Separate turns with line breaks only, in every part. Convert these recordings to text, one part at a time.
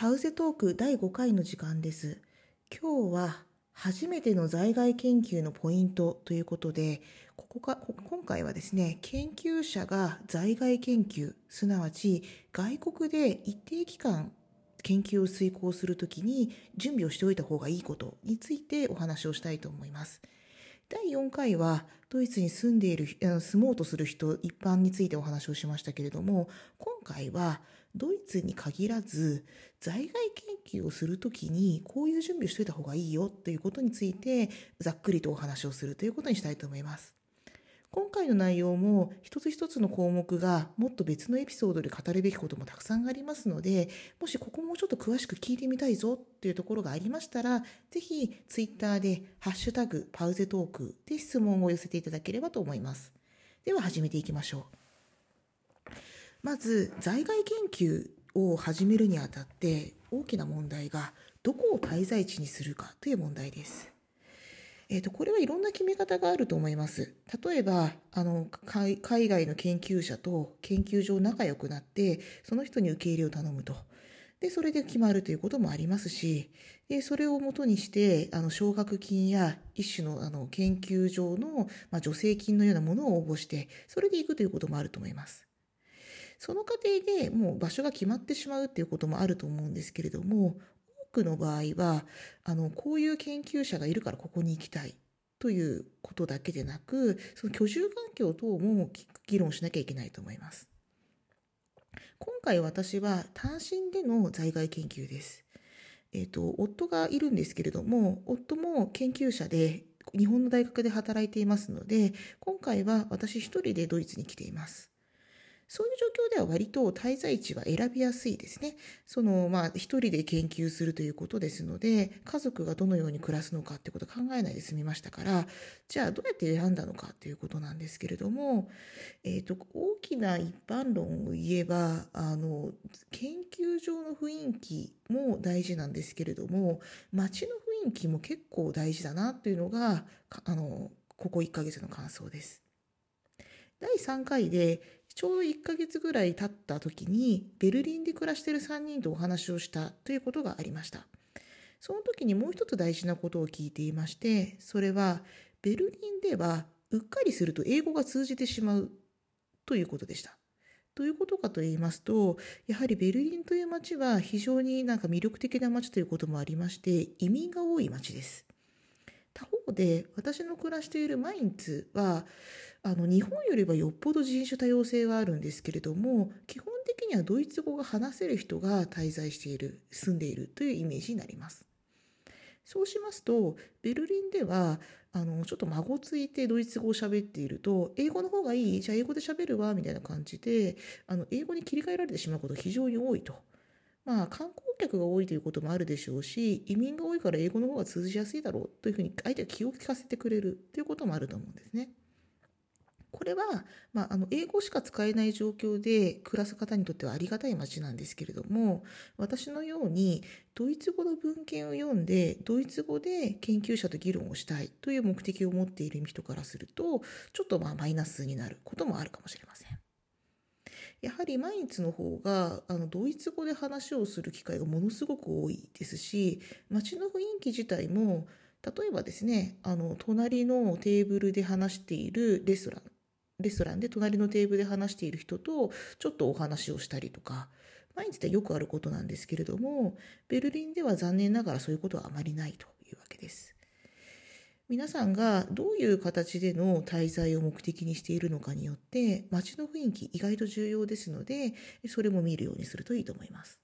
パウゼトーク第5回の時間です。今日は初めての在外研究のポイントということで、ここかこ今回はですね、研究者が在外研究、すなわち外国で一定期間研究を遂行するときに準備をしておいた方がいいことについてお話をしたいと思います。第4回はドイツに住んでいる住もうとする人一般についてお話をしましたけれども今回はドイツに限らず在外研究をするときにこういう準備をしておいた方がいいよということについてざっくりとお話をするということにしたいと思います。今回の内容も一つ一つの項目がもっと別のエピソードで語るべきこともたくさんありますのでもしここもうちょっと詳しく聞いてみたいぞっていうところがありましたらぜひツイッターで「ハッシュタグパウゼトーク」で質問を寄せていただければと思いますでは始めていきましょうまず在外研究を始めるにあたって大きな問題がどこを滞在地にするかという問題ですえー、とこれはいろんな決め方があると思います。例えばあの海外の研究者と研究所仲良くなってその人に受け入れを頼むと。でそれで決まるということもありますしでそれをもとにしてあの奨学金や一種のあの研究所の、まあ、助成金のようなものを応募してそれで行くということもあると思います。その過程でもう場所が決まってしまうということもあると思うんですけれども多くの場合はあのこういう研究者がいるからここに行きたいということだけでなくその居住環境等も議論しなきゃいけないと思います。今回私は単身での在外研究です。えっ、ー、と夫がいるんですけれども夫も研究者で日本の大学で働いていますので今回は私一人でドイツに来ています。そういう状況では割と滞在地は選びやすいですね。そのまあ一人で研究するということですので家族がどのように暮らすのかってこと考えないで済みましたからじゃあどうやって選んだのかということなんですけれども、えーと、大きな一般論を言えばあの研究所の雰囲気も大事なんですけれども街の雰囲気も結構大事だなというのがあのここ1ヶ月の感想です。第3回でちょうど1ヶ月ぐらい経った時にベルリンで暮らしている3人とお話をしたということがありました。その時にもう一つ大事なことを聞いていましてそれはベルリンではうっかりすると英語が通じてしまうということでした。どういうことかと言いますとやはりベルリンという街は非常になんか魅力的な街ということもありまして移民が多い街です。他方で私の暮らしているマインツはあの日本よりはよっぽど人種多様性はあるんですけれども基本的にはドイツ語が話せる人が滞在している住んでいるというイメージになります。そうしますとベルリンではあのちょっと孫ついてドイツ語を喋っていると英語の方がいいじゃあ英語で喋るわみたいな感じであの英語に切り替えられてしまうことが非常に多いと。まあ、観光客が多いということもあるでしょうし移民が多いから英語の方が通じやすいだろうというふうに相手が気を利かせてくれるということもあると思うんですね。これは、まあ、あの英語しか使えない状況で暮らす方にとってはありがたい街なんですけれども私のようにドイツ語の文献を読んでドイツ語で研究者と議論をしたいという目的を持っている人からするとちょっとまあマイナスになることもあるかもしれません。やはり毎日の方があのドイツ語で話をする機会がものすごく多いですし街の雰囲気自体も例えばですねあの隣のテーブルで話しているレストランレストランで隣のテーブルで話している人とちょっとお話をしたりとか毎日でよくあることなんですけれどもベルリンでは残念ながらそういうことはあまりないというわけです。皆さんがどういう形での滞在を目的にしているのかによって街の雰囲気意外と重要ですのでそれも見るようにするといいと思います。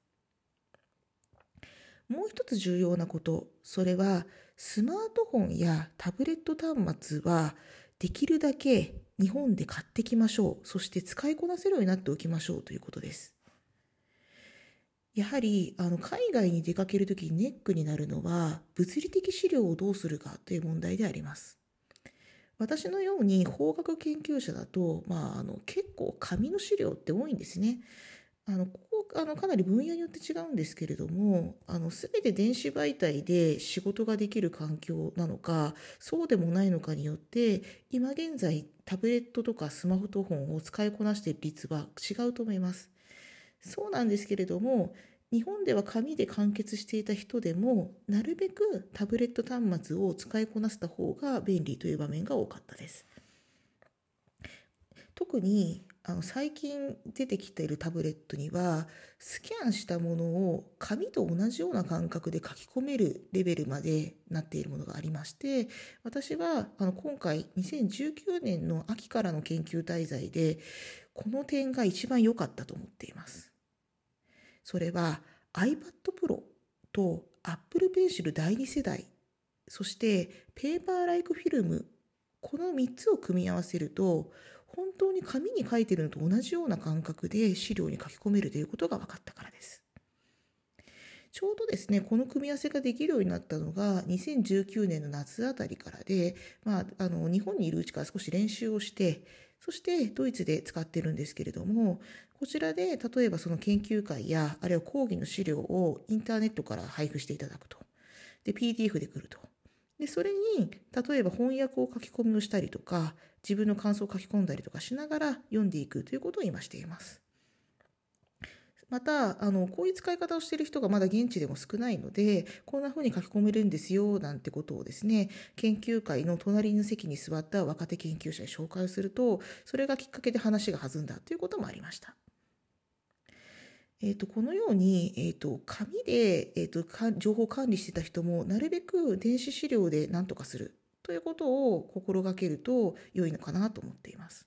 もう一つ重要なことそれはスマートフォンやタブレット端末はできるだけ日本で買ってきましょうそして使いこなせるようになっておきましょうということです。やはりあの海外に出かけるときにネックになるのは物理的資料をどうするかという問題であります。私のように法学研究者だと、まあ、あの結構紙の資料って多いんですね。あのここあのかなり分野によって違うんですけれどもあの全て電子媒体で仕事ができる環境なのかそうでもないのかによって今現在タブレットとかスマートフォンを使いこなしている率は違うと思います。そうなんですけれども日本では紙で完結していた人でもなるべくタブレット端末を使いこなせた方が便利という場面が多かったです。特にあの最近出てきているタブレットにはスキャンしたものを紙と同じような感覚で書き込めるレベルまでなっているものがありまして私はあの今回2019年の秋からの研究滞在でこの点が一番良かったと思っています。それは iPad Pro と Apple Pencil 第2世代そしてペーパーライクフィルムこの3つを組み合わせると本当に紙に書いてるのと同じような感覚で資料に書き込めるということが分かったからです。ちょうどですね、この組み合わせができるようになったのが2019年の夏あたりからで、まあ、あの、日本にいるうちから少し練習をして、そしてドイツで使ってるんですけれども、こちらで例えばその研究会や、あるいは講義の資料をインターネットから配布していただくと。で、PDF で来ると。で、それに、例えば翻訳を書き込みをしたりとか、自分の感想を書き込んだりとかしながら読んでいくということを今しています。また、あの、こういう使い方をしている人がまだ現地でも少ないので、こんな風に書き込めるんですよ、なんてことをですね、研究会の隣の席に座った若手研究者に紹介すると、それがきっかけで話が弾んだということもありました。えーと、このように、えーと、紙で、えーと、情報管理してた人もなるべく電子資料で何とかするということを心がけると良いのかなと思っています。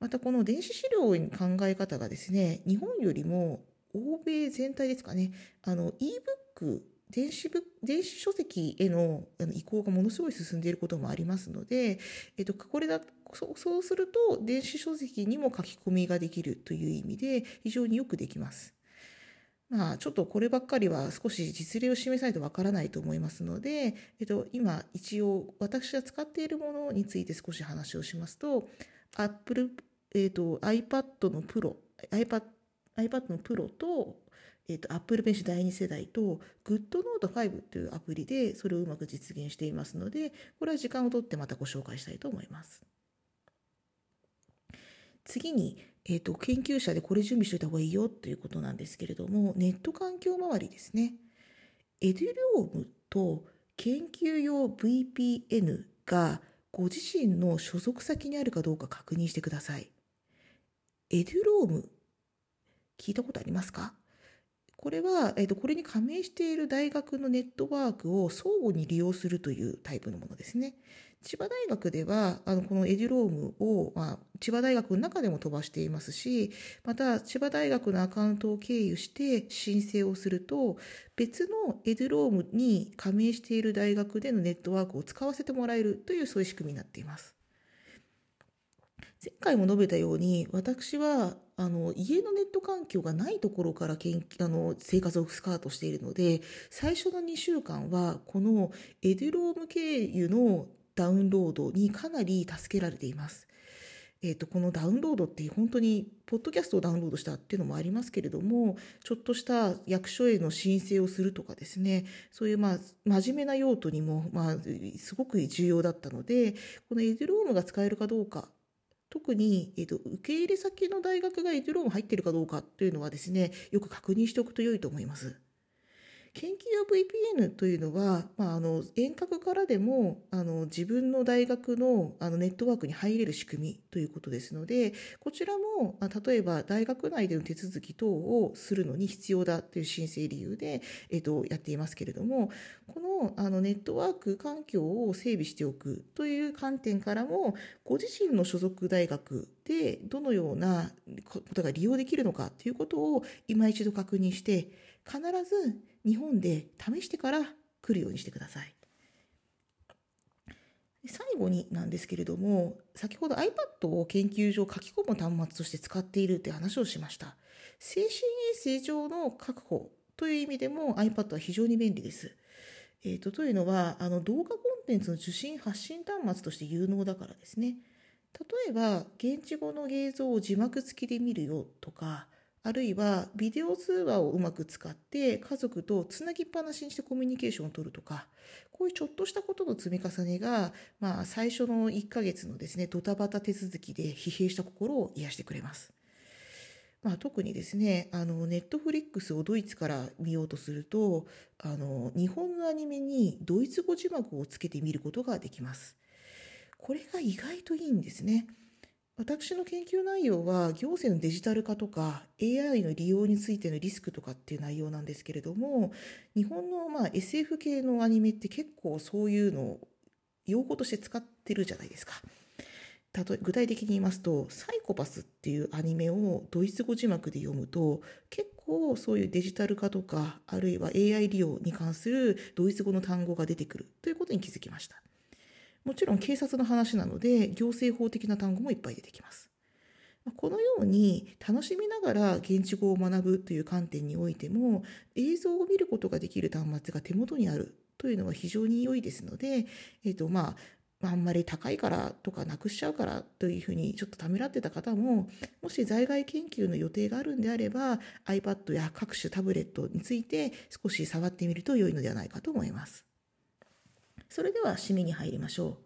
またこの電子資料の考え方がですね日本よりも欧米全体ですかねあの e-book 電子ブ電子書籍への移行がものすごい進んでいることもありますので、えっと、これだそうそうすると電子書籍にも書き込みができるという意味で非常によくできます。まあ、ちょっとこればっかりは少し実例を示さないとわからないと思いますので、えっと、今一応私が使っているものについて少し話をしますと Apple、えっと、iPad の Pro iPad, iPad の Pro とえーと、Apple Pencil 第2世代と GoodNote 5というアプリでそれをうまく実現していますのでこれは時間をとってまたご紹介したいと思います。次に、えーと、研究者でこれ準備しておいた方がいいよということなんですけれどもネット環境周りですね。エデュロームと研究用 VPN がご自身の所属先にあるかどうか確認してください。エデュローム聞いたことありますか？これは、えーと、これに加盟している大学のネットワークを相互に利用するというタイプのものですね。千葉大学では、あの、このエデュロームを、まあ、千葉大学の中でも飛ばしていますし、また、千葉大学のアカウントを経由して申請をすると、別のエデュロームに加盟している大学でのネットワークを使わせてもらえるという、そういう仕組みになっています。前回も述べたように私はあの家のネット環境がないところからけんあの生活をスカートしているので最初の2週間はこのエデュローム経由のダウンロードにかなり助けられています。えーと、このダウンロードって本当にポッドキャストをダウンロードしたっていうのもありますけれどもちょっとした役所への申請をするとかですねそういうまあ真面目な用途にもまあすごく重要だったのでこのエデュロームが使えるかどうか特に、えーと、受け入れ先の大学がエデュローム入ってるかどうかというのはですね、よく確認しておくと良いと思います。研究用 VPN というのは、まあ、あの遠隔からでもあの自分の大学のあのネットワークに入れる仕組みということですのでこちらも、例えば大学内での手続き等をするのに必要だという申請理由で、えっと、やっていますけれどもこのあのネットワーク環境を整備しておくという観点からもご自身の所属大学でどのようなことが利用できるのかということを今一度確認して必ず日本で試してから来るようにしてください。最後になんですけれども、先ほど iPad を研究所書き込む端末として使っているって話をしました。精神衛生上の確保という意味でも iPad は非常に便利です。えーと、というのはあの動画コンテンツの受信発信端末として有能だからですね。例えば現地語の映像を字幕付きで見るよとかあるいはビデオ通話をうまく使って家族とつなぎっぱなしにしてコミュニケーションを取るとかこういうちょっとしたことの積み重ねが、まあ、最初の1ヶ月のですねドタバタ手続きで疲弊した心を癒してくれます。まあ、特にですねあのネットフリックスをドイツから見ようとするとあの日本のアニメにドイツ語字幕をつけて見ることができますこれが意外といいんですね私の研究内容は行政のデジタル化とか AI の利用についてのリスクとかっていう内容なんですけれども日本のまあ SF 系のアニメって結構そういうのを用語として使ってるじゃないですか。例え具体的に言いますと「サイコパス」っていうアニメをドイツ語字幕で読むと結構そういうデジタル化とかあるいは AI 利用に関するドイツ語の単語が出てくるということに気づきました。もちろん警察の話なので行政法的な単語もいっぱい出てきます。このように楽しみながら現地語を学ぶという観点においても映像を見ることができる端末が手元にあるというのは非常に良いですので、えーとまあ、あんまり高いからとかなくしちゃうからというふうにちょっとためらってた方ももし在外研究の予定があるんであれば iPad や各種タブレットについて少し触ってみると良いのではないかと思います。それでは締めに入りましょう。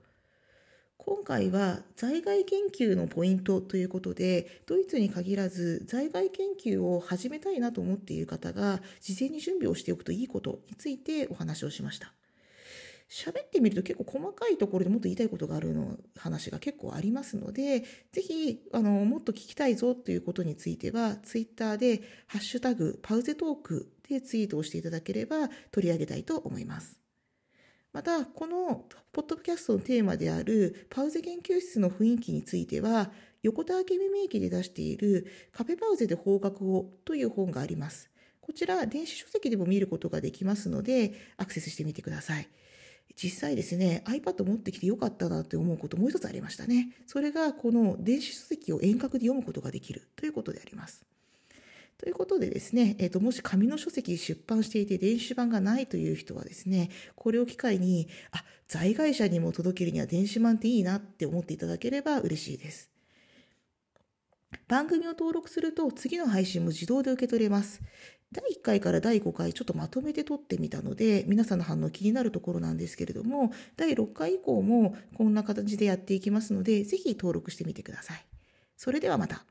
今回は在外研究のポイントということで、ドイツに限らず在外研究を始めたいなと思っている方が事前に準備をしておくといいことについてお話をしました。喋ってみると結構細かいところでもっと言いたいことがあるの話が結構ありますので、ぜひ、あの、もっと聞きたいぞということについては、ツイッターで、ハッシュタグ、パウゼトークでツイートをしていただければ取り上げたいと思います。また、このポッドキャストのテーマであるパウゼ研究室の雰囲気については、横田明美名義で出しているカフェパウゼで方角をという本があります。こちら、電子書籍でも見ることができますので、アクセスしてみてください。実際ですね、iPad 持ってきてよかったなって思うこともう一つありましたね。それがこの電子書籍を遠隔で読むことができるということであります。ということでですね、えっ、ー、と、もし紙の書籍出版していて電子版がないという人はですね、これを機会に、あ、在外者にも届けるには電子版っていいなって思っていただければ嬉しいです。番組を登録すると次の配信も自動で受け取れます。第1回から第5回ちょっとまとめて撮ってみたので皆さんの反応気になるところなんですけれども第6回以降もこんな形でやっていきますのでぜひ登録してみてください。それではまた。